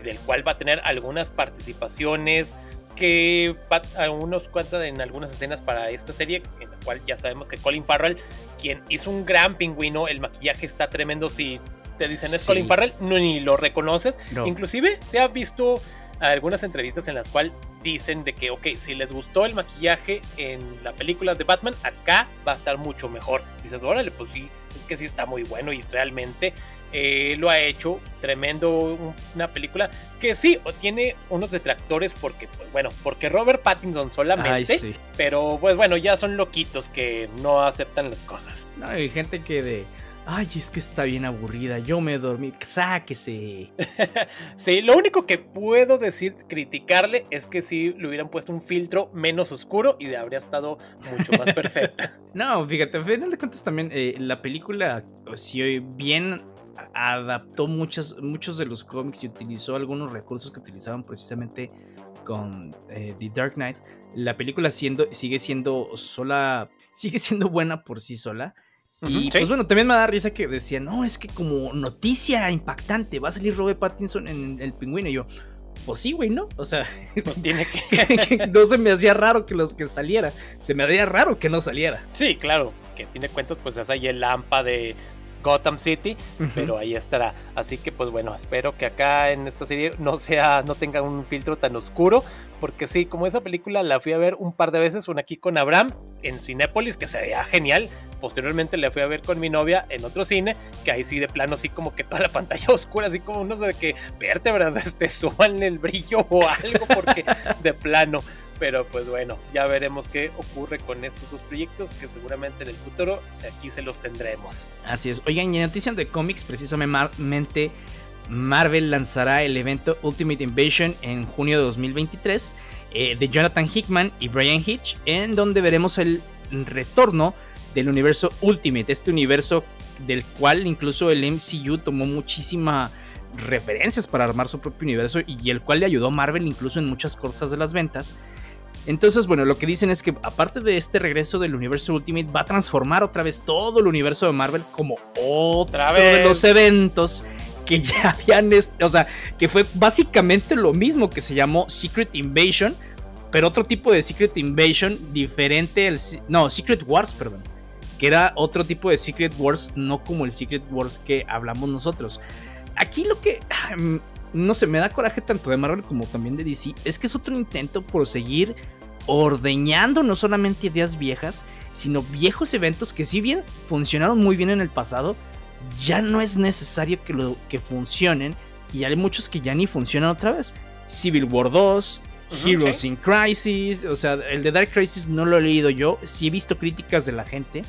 S2: del cual va a tener algunas participaciones que unos cuantos en algunas escenas para esta serie, en la cual ya sabemos que Colin Farrell, quien hizo un gran pingüino, el maquillaje está tremendo. Si te dicen es Colin Farrell, no, ni lo reconoces. Inclusive se ha visto algunas entrevistas en las cuales dicen de que, ok, si les gustó el maquillaje en la película de Batman, acá va a estar mucho mejor. Dices, órale, pues sí, es que sí está muy bueno y realmente eh, lo ha hecho tremendo una película que sí tiene unos detractores porque pues bueno porque Robert Pattinson solamente pero pues bueno ya son loquitos que no aceptan las cosas
S1: no hay gente que de Ay, es que está bien aburrida, yo me dormí, sáquese.
S2: sí, lo único que puedo decir, criticarle, es que si le hubieran puesto un filtro menos oscuro y habría estado mucho más perfecta.
S1: no, fíjate, a final de cuentas también eh, la película, si bien adaptó muchos, muchos de los cómics y utilizó algunos recursos que utilizaban precisamente con eh, The Dark Knight, la película siendo, sigue siendo sola, sigue siendo buena por sí sola. Y pues bueno, también me da risa que decían, no, es que como noticia impactante, va a salir Robert Pattinson en El Pingüino. Y yo, pues sí, güey, ¿no? O sea,
S2: pues tiene que.
S1: no se me hacía raro que los que saliera. Se me haría raro que no saliera.
S2: Sí, claro. Que a fin de cuentas, pues es ahí el lampa de Gotham City, pero ahí estará. Así que pues bueno, espero que acá en esta serie no sea, no tenga un filtro tan oscuro, porque sí, como esa película la fui a ver un par de veces, una aquí con Abraham en Cinépolis, que se veía genial. Posteriormente la fui a ver con mi novia en otro cine, que ahí sí de plano, así como que toda la pantalla oscura, así como unos de que vértebras, este, suban el brillo o algo, porque de plano. Pero pues bueno, ya veremos qué ocurre con estos dos proyectos que seguramente en el futuro aquí se los tendremos.
S1: Así es. Oigan, y en noticia de cómics, precisamente Marvel lanzará el evento Ultimate Invasion en junio de 2023 eh, de Jonathan Hickman y Brian Hitch, en donde veremos el retorno del universo Ultimate, este universo del cual incluso el MCU tomó muchísima referencias para armar su propio universo y el cual le ayudó a Marvel incluso en muchas cosas de las ventas. Entonces, bueno, lo que dicen es que aparte de este regreso del universo Ultimate, va a transformar otra vez todo el universo de Marvel como otra vez de los eventos que ya habían, o sea, que fue básicamente lo mismo que se llamó Secret Invasion, pero otro tipo de Secret Invasion diferente al, no, Secret Wars, perdón, que era otro tipo de Secret Wars, no como el Secret Wars que hablamos nosotros. Aquí lo que no sé, me da coraje tanto de Marvel como también de DC, es que es otro intento por seguir ordeñando no solamente ideas viejas, sino viejos eventos que si bien funcionaron muy bien en el pasado, ya no es necesario que, lo, que funcionen y hay muchos que ya ni funcionan otra vez. Civil War 2, Heroes in Crisis, o sea, el de Dark Crisis no lo he leído yo, sí he visto críticas de la gente,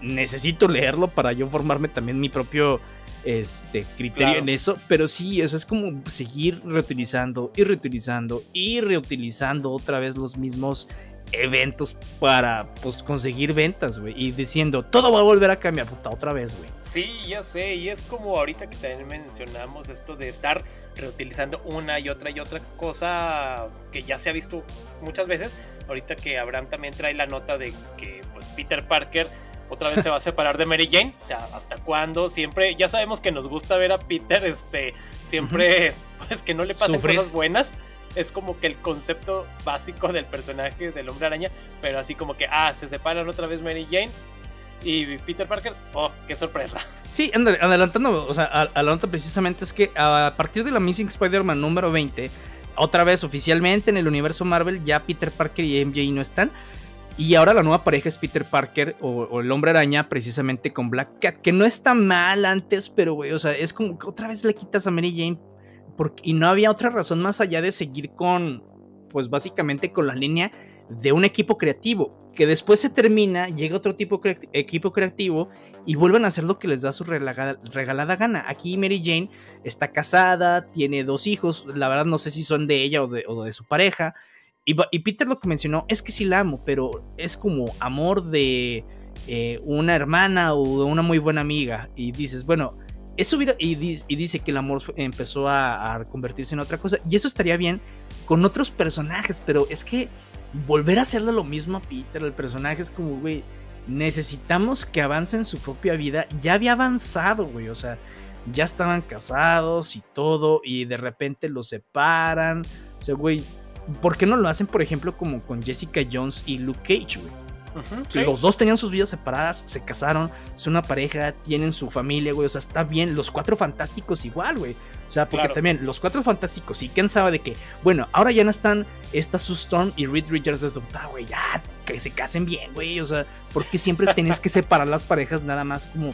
S1: necesito leerlo para yo formarme también mi propio este criterio en eso, pero sí, eso es como seguir reutilizando y reutilizando y reutilizando otra vez los mismos eventos para pues conseguir ventas, güey. Y diciendo, todo va a volver a cambiar, puta, otra vez, güey.
S2: Sí, ya sé. Y es como ahorita que también mencionamos esto de estar reutilizando una y otra y otra cosa que ya se ha visto muchas veces. Ahorita que Abraham también trae la nota de que pues Peter Parker otra vez se va a separar de Mary Jane. O sea, ¿hasta cuándo? Siempre, ya sabemos que nos gusta ver a Peter, este, siempre, pues que no le pasen cosas buenas es como que el concepto básico del personaje del hombre araña, pero así como que, ah, se separan otra vez Mary Jane y Peter Parker, oh, qué sorpresa.
S1: Sí, adelantando, o sea, a, la nota precisamente es que a partir de la Missing Spider-Man número 20, otra vez oficialmente en el universo Marvel, ya Peter Parker y MJ no están. Y ahora la nueva pareja es Peter Parker o, el hombre araña precisamente con Black Cat, que no está mal antes, pero güey, o sea, es como que otra vez le quitas a Mary Jane y no había otra razón más allá de seguir con, pues básicamente con la línea de un equipo creativo, que después se termina, llega otro tipo de equipo creativo y vuelven a hacer lo que les da su regalada, gana. Aquí Mary Jane está casada, tiene dos hijos, la verdad no sé si son de ella o de, su pareja. Y, Peter lo que mencionó es que sí la amo, pero es como amor de eh, una hermana o de una muy buena amiga. Y dices, bueno, eso y, dice que el amor empezó a, convertirse en otra cosa. Y eso estaría bien con otros personajes, pero es que volver a hacerle lo mismo a Peter, el personaje es como, güey, necesitamos que avance en su propia vida. Ya había avanzado, güey, o sea, ya estaban casados y todo, y de repente los separan. O sea, güey, ¿por qué no lo hacen, por ejemplo, como con Jessica Jones y Luke Cage, güey? Los dos tenían sus vidas separadas, se casaron, son una pareja, tienen su familia, güey. O sea, está bien. Los cuatro fantásticos igual, güey. O sea, porque también los cuatro fantásticos, y quién sabe de que, bueno, ahora ya no están esta Sue Storm y Reed Richards de ah, güey, ya, que se casen bien, güey. O sea, porque siempre tenías que separar las parejas nada más como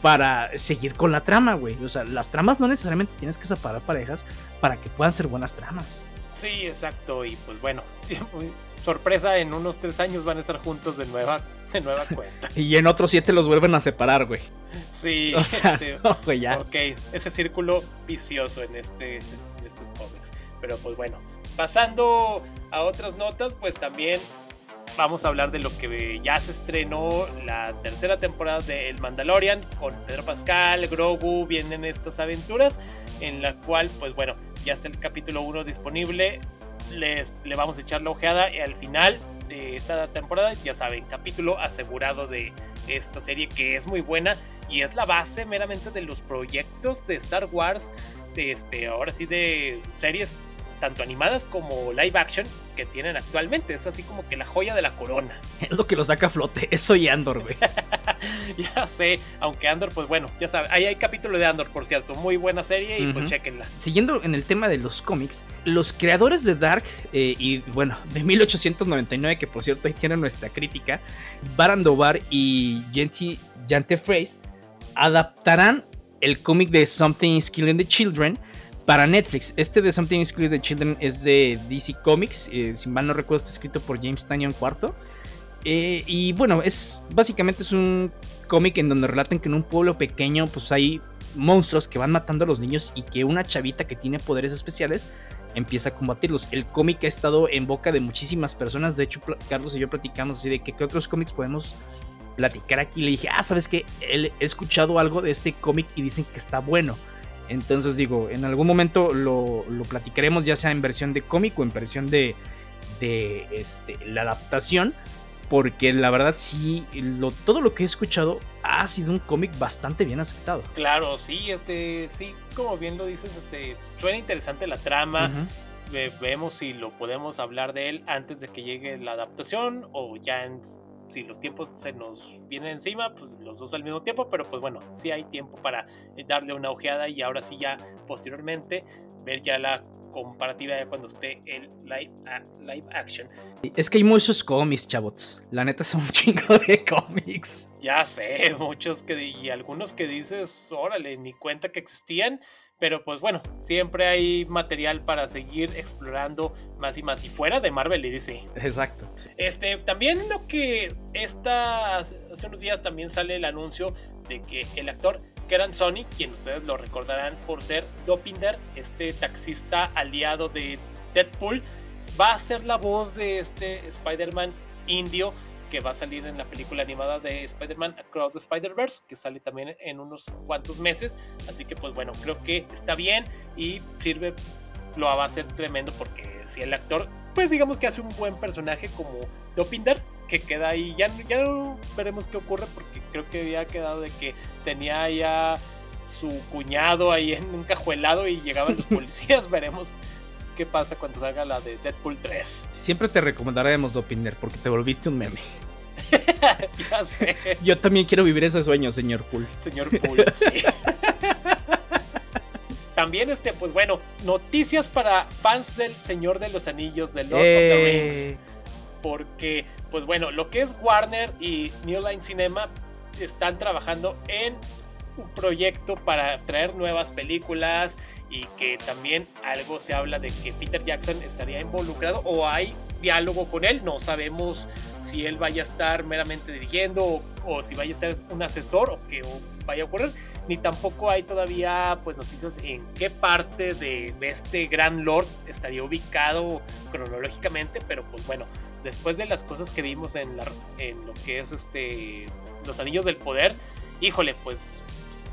S1: para seguir con la trama, güey. O sea, las tramas no necesariamente tienes que separar parejas para que puedan ser buenas tramas.
S2: Sí, exacto. Y pues bueno, sorpresa, en unos tres años van a estar juntos de nueva, de nueva cuenta.
S1: y en otros siete los vuelven a separar, güey.
S2: Sí, o sea, este, ya. Ok, ese círculo vicioso en, este, en estos cómics. Pero pues bueno, pasando a otras notas, pues también vamos a hablar de lo que ya se estrenó la tercera temporada de El Mandalorian con Pedro Pascal, Grogu, vienen estas aventuras en la cual pues bueno, ya está el capítulo 1 disponible, les, le vamos a echar la ojeada y al final de esta temporada, ya saben, capítulo asegurado de esta serie que es muy buena y es la base meramente de los proyectos de Star Wars, de este, ahora sí de series tanto animadas como live action que tienen actualmente. Es así como que la joya de la corona.
S1: Es lo que lo saca a flote. Eso y Andor, güey.
S2: ya sé, aunque Andor, pues bueno, ya sabes. Ahí hay capítulo de Andor, por cierto. Muy buena serie y pues chequenla.
S1: Siguiendo en el tema de los cómics, los creadores de Dark eh, y bueno, de 1899, que por cierto ahí tienen nuestra crítica, Barandovar y Jante Phrase adaptarán el cómic de Something is Killing the Children para Netflix. Este de Something is Clear the Children es de DC Comics. Eh, si mal no recuerdo, está escrito por James Tanyon IV. Eh, y bueno, es básicamente es un cómic en donde relatan que en un pueblo pequeño pues hay monstruos que van matando a los niños y que una chavita que tiene poderes especiales empieza a combatirlos. El cómic ha estado en boca de muchísimas personas. De hecho, Carlos y yo platicamos así de que qué otros cómics podemos platicar aquí. Le dije, ah, ¿sabes qué? He escuchado algo de este cómic y dicen que está bueno. Entonces digo, en algún momento lo, platicaremos ya sea en versión de cómic o en versión de, de este, la adaptación. Porque la verdad sí, todo lo que he escuchado ha sido un cómic bastante bien aceptado.
S2: Claro, sí, este, sí, como bien lo dices, este, suena interesante la trama. vemos si lo podemos hablar de él antes de que llegue la adaptación o ya en si los tiempos se nos vienen encima, pues los dos al mismo tiempo, pero pues bueno, sí hay tiempo para eh, darle una ojeada y ahora sí ya posteriormente ver ya la comparativa de cuando esté el live, live action.
S1: Es que hay muchos cómics, chavos. La neta son un chingo de cómics.
S2: Ya sé, muchos que y algunos que dices, órale, ni cuenta que existían. Pero pues bueno, siempre hay material para seguir explorando más y más. Y fuera de Marvel y DC.
S1: Exacto.
S2: Este, también lo que esta, hace unos días también sale el anuncio de que el actor Keran Sony, quien ustedes lo recordarán por ser Dopinder, este taxista aliado de Deadpool, va a ser la voz de este Spider-Man indio que va a salir en la película animada de Spider-Man Across the Spider-Verse, que sale también en unos cuantos meses. Así que pues bueno, creo que está bien y sirve, lo va a hacer tremendo porque si el actor, pues digamos que hace un buen personaje como Dopinder, que queda ahí, ya, ya veremos qué ocurre porque creo que había quedado de que tenía ya su cuñado ahí en encajuelado y llegaban los policías, veremos qué pasa cuando salga la de Deadpool 3.
S1: Siempre te recomendaremos Dopinder porque te volviste un meme.
S2: ya sé.
S1: Yo también quiero vivir ese sueño, señor Pool.
S2: Señor Pool, sí. También, este, pues bueno, noticias para fans del Señor de los Anillos, de Lord of the Rings. Eh. Porque, pues bueno, lo que es Warner y New Line Cinema están trabajando en un proyecto para traer nuevas películas y que también algo se habla de que Peter Jackson estaría involucrado o hay diálogo con él. No sabemos si él vaya a estar meramente dirigiendo o, si vaya a ser un asesor o que vaya a ocurrir. Ni tampoco hay todavía pues noticias en qué parte de este gran lord estaría ubicado cronológicamente. Pero pues bueno, después de las cosas que vimos en, en lo que es este los anillos del poder, híjole, pues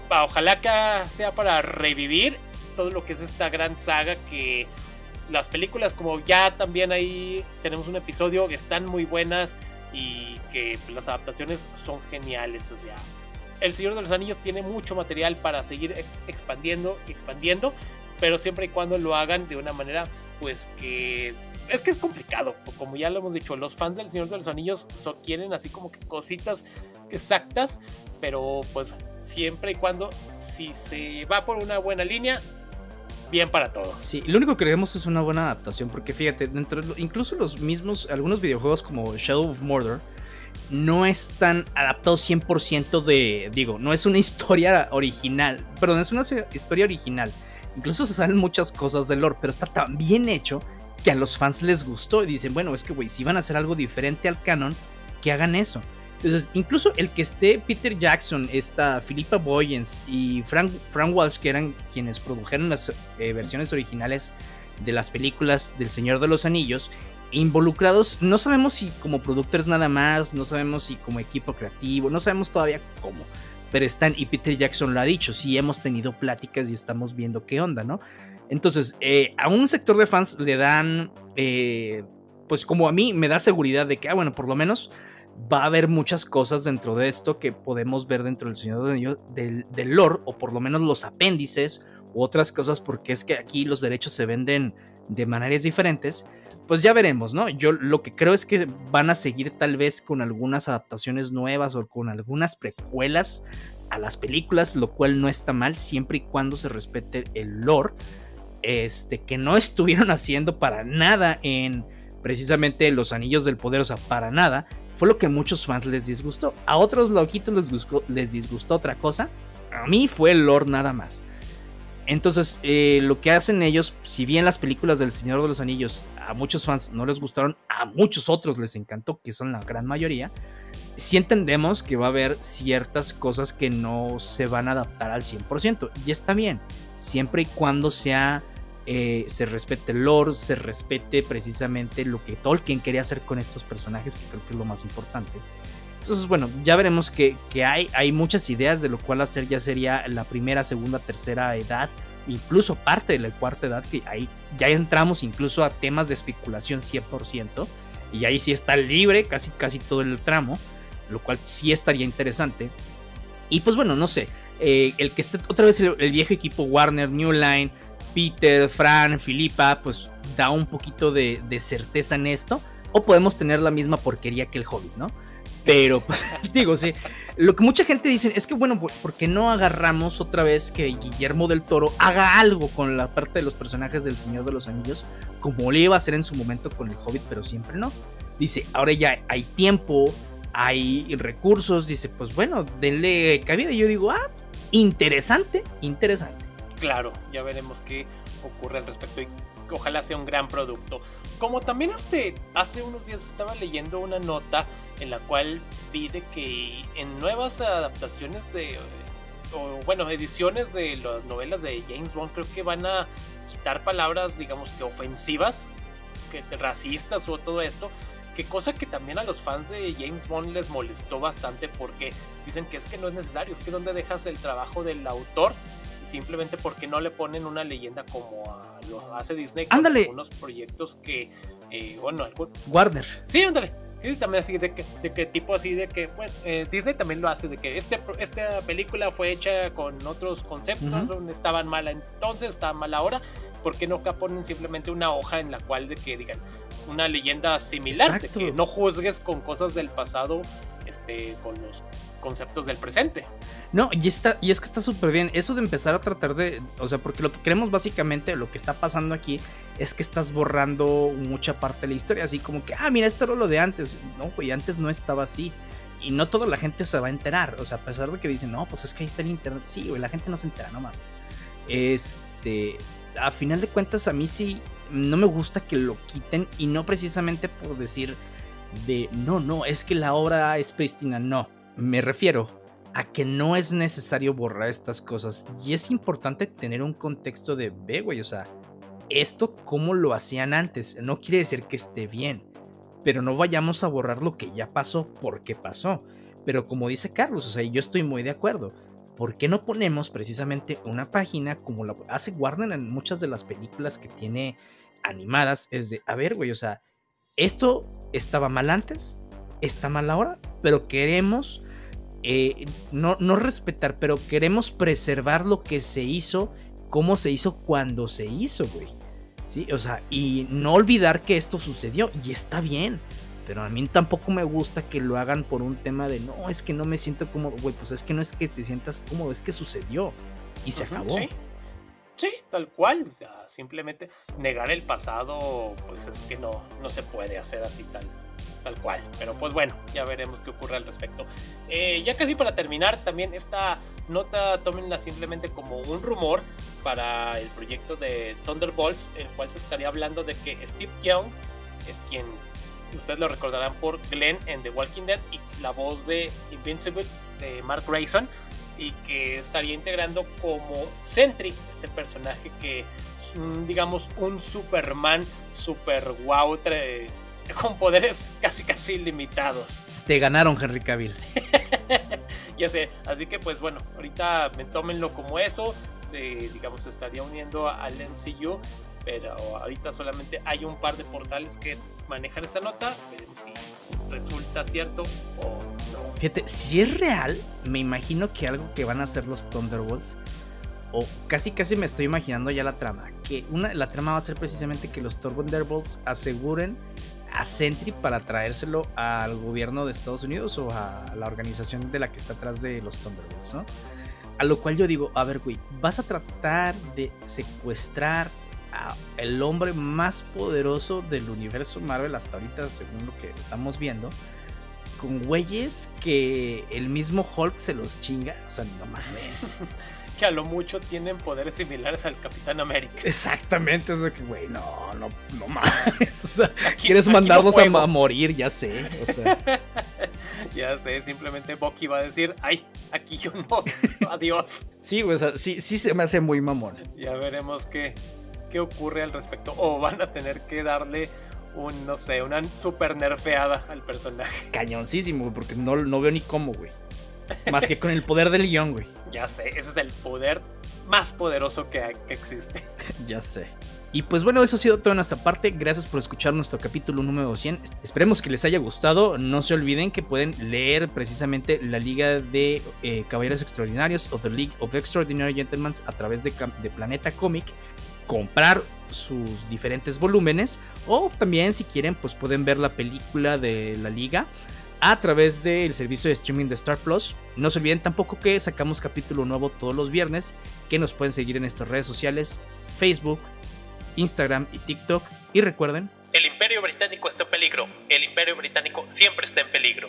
S2: ojalá que sea para revivir todo lo que es esta gran saga que las películas como ya también ahí tenemos un episodio que están muy buenas y que las adaptaciones son geniales, o sea, El Señor de los Anillos tiene mucho material para seguir expandiendo y expandiendo, pero siempre y cuando lo hagan de una manera pues que es que es complicado, como ya lo hemos dicho, los fans del Señor de los Anillos quieren así como que cositas exactas, pero pues siempre y cuando si se va por una buena línea, bien para todos.
S1: Sí, lo único que queremos es una buena adaptación, porque fíjate, dentro incluso los mismos, algunos videojuegos como Shadow of Mordor, no están adaptados 100% de, digo, no es una historia original, perdón, es una historia original. Incluso se salen muchas cosas del lore, pero está tan bien hecho que a los fans les gustó y dicen, bueno, es que, güey, si van a hacer algo diferente al canon, que hagan eso. Entonces, incluso el que esté Peter Jackson, esta Philippa Boyens y Frank, Frank Walsh, que eran quienes produjeron las eh, versiones originales de las películas del Señor de los Anillos, involucrados, no sabemos si como productores nada más, no sabemos si como equipo creativo, no sabemos todavía cómo, pero están, y Peter Jackson lo ha dicho, sí hemos tenido pláticas y estamos viendo qué onda, ¿no? Entonces, eh, a un sector de fans le dan, eh, pues como a mí, me da seguridad de que, ah, bueno, por lo menos va a haber muchas cosas dentro de esto que podemos ver dentro del Señor del, del lore, o por lo menos los apéndices, u otras cosas, porque es que aquí los derechos se venden de maneras diferentes. Pues ya veremos, ¿no? Yo lo que creo es que van a seguir tal vez con algunas adaptaciones nuevas o con algunas precuelas a las películas, lo cual no está mal siempre y cuando se respete el lore, este, que no estuvieron haciendo para nada en precisamente Los Anillos del Poder, o sea, para nada fue lo que a muchos fans les disgustó. A otros loquitos les, les disgustó otra cosa. A mí fue el lore nada más. Entonces, eh, lo que hacen ellos, si bien las películas del Señor de los Anillos a muchos fans no les gustaron, a muchos otros les encantó, que son la gran mayoría, sí entendemos que va a haber ciertas cosas que no se van a adaptar al 100%. Y está bien, siempre y cuando sea eh, se respete el lore, se respete precisamente lo que Tolkien quería hacer con estos personajes, que creo que es lo más importante. Entonces, bueno, ya veremos que, hay, hay muchas ideas de lo cual hacer ya sería la primera, segunda, tercera edad, incluso parte de la cuarta edad, que ahí ya entramos incluso a temas de especulación 100%, y ahí sí está libre casi, casi todo el tramo, lo cual sí estaría interesante. Y pues bueno, no sé, eh, el que esté otra vez el, el, viejo equipo Warner, New Line, Peter, Fran, Filipa, pues da un poquito de, certeza en esto. O podemos tener la misma porquería que el Hobbit, ¿no? Pero, pues, digo, sí. Lo que mucha gente dice es que, bueno, ¿por qué no agarramos otra vez que Guillermo del Toro haga algo con la parte de los personajes del Señor de los Anillos, como le iba a hacer en su momento con el Hobbit, pero siempre no? Dice, ahora ya hay tiempo, hay recursos, dice, pues bueno, denle cabida. Y yo digo, ah, interesante, interesante.
S2: Claro, ya veremos qué ocurre al respecto y ojalá sea un gran producto. Como también este, hace unos días estaba leyendo una nota en la cual pide que en nuevas adaptaciones de, o bueno, ediciones de las novelas de James Bond, creo que van a quitar palabras, digamos que ofensivas, que racistas o todo esto. Que cosa que también a los fans de James Bond les molestó bastante porque dicen que es que no es necesario, es que donde dejas el trabajo del autor simplemente porque no le ponen una leyenda como lo hace Disney
S1: con ándale.
S2: algunos proyectos que, eh, bueno,
S1: Warner.
S2: Sí, ándale. Sí, también así de que, de que tipo así de que, bueno, eh, Disney también lo hace, de que este, esta película fue hecha con otros conceptos, estaban mal entonces, está mal ahora, ¿por qué no acá ponen simplemente una hoja en la cual de que digan una leyenda similar, de que no juzgues con cosas del pasado este, con los conceptos del presente.
S1: No, y, está, y es que está súper bien. Eso de empezar a tratar de. O sea, porque lo que queremos básicamente, lo que está pasando aquí, es que estás borrando mucha parte de la historia. Así como que, ah, mira, esto era lo de antes. No, güey, antes no estaba así. Y no toda la gente se va a enterar. O sea, a pesar de que dicen, no, pues es que ahí está el internet. Sí, güey, la gente no se entera, no mames. Este. A final de cuentas, a mí sí. No me gusta que lo quiten. Y no precisamente por decir de no, no, es que la obra es prístina, no. Me refiero a que no es necesario borrar estas cosas y es importante tener un contexto de, ve, güey, o sea, esto como lo hacían antes, no quiere decir que esté bien, pero no vayamos a borrar lo que ya pasó porque pasó. Pero como dice Carlos, o sea, yo estoy muy de acuerdo. ¿Por qué no ponemos precisamente una página como la hace Warner en muchas de las películas que tiene animadas? Es de, a ver, güey, o sea, esto estaba mal antes, está mal ahora, pero queremos eh, no, no respetar, pero queremos preservar lo que se hizo, cómo se hizo cuando se hizo, güey. Sí, o sea, y no olvidar que esto sucedió y está bien. Pero a mí tampoco me gusta que lo hagan por un tema de no, es que no me siento cómodo, güey. Pues es que no es que te sientas cómodo, es que sucedió y se acabó.
S2: Sí, tal cual. O sea, simplemente negar el pasado, pues es que no, no se puede hacer así tal, tal cual. Pero pues bueno, ya veremos qué ocurre al respecto. Eh, ya casi para terminar, también esta nota tómenla simplemente como un rumor para el proyecto de Thunderbolts, el cual se estaría hablando de que Steve Young es quien ustedes lo recordarán por Glenn en The Walking Dead y la voz de Invincible de Mark Grayson y que estaría integrando como Sentry, este personaje que es digamos un Superman super wow con poderes casi casi limitados.
S1: Te ganaron Henry Cavill.
S2: ya sé, así que pues bueno, ahorita me tómenlo como eso, se digamos se estaría uniendo al MCU pero ahorita solamente hay un par de portales que manejan esta nota. Veremos si resulta cierto o no.
S1: Fíjate, si es real, me imagino que algo que van a hacer los Thunderbolts, o casi casi me estoy imaginando ya la trama, que una, la trama va a ser precisamente que los Thunderbolts aseguren a Sentry para traérselo al gobierno de Estados Unidos o a la organización de la que está atrás de los Thunderbolts, ¿no? A lo cual yo digo, a ver, güey, vas a tratar de secuestrar el hombre más poderoso del universo Marvel hasta ahorita, según lo que estamos viendo, con güeyes que el mismo Hulk se los chinga. O sea, no mames.
S2: que a lo mucho tienen poderes similares al Capitán América.
S1: Exactamente, eso que, güey, no, no, no mames. O sea, quieres mandarlos a, morir, ya sé. O sea.
S2: ya sé, simplemente Bucky va a decir, ay, aquí yo no, adiós.
S1: Sí, o sea, sí, sí se me hace muy mamón.
S2: Ya veremos qué, qué ocurre al respecto. O van a tener que darle un, no sé, una super nerfeada al personaje.
S1: Cañoncísimo, porque no, no veo ni cómo, güey. Más que con el poder del guion, güey.
S2: Ya sé, ese es el poder más poderoso que, que existe.
S1: ya sé. Y pues bueno, eso ha sido todo de nuestra parte. Gracias por escuchar nuestro capítulo número 100. Esperemos que les haya gustado. No se olviden que pueden leer precisamente la Liga de eh, Caballeros Extraordinarios o The League of Extraordinary Gentlemen a través de, de Planeta Comic comprar sus diferentes volúmenes o también si quieren pues pueden ver la película de la liga a través del servicio de streaming de Star Plus. No se olviden tampoco que sacamos capítulo nuevo todos los viernes, que nos pueden seguir en nuestras redes sociales, Facebook, Instagram y TikTok. Y recuerden,
S2: el imperio británico está en peligro, el imperio británico siempre está en peligro.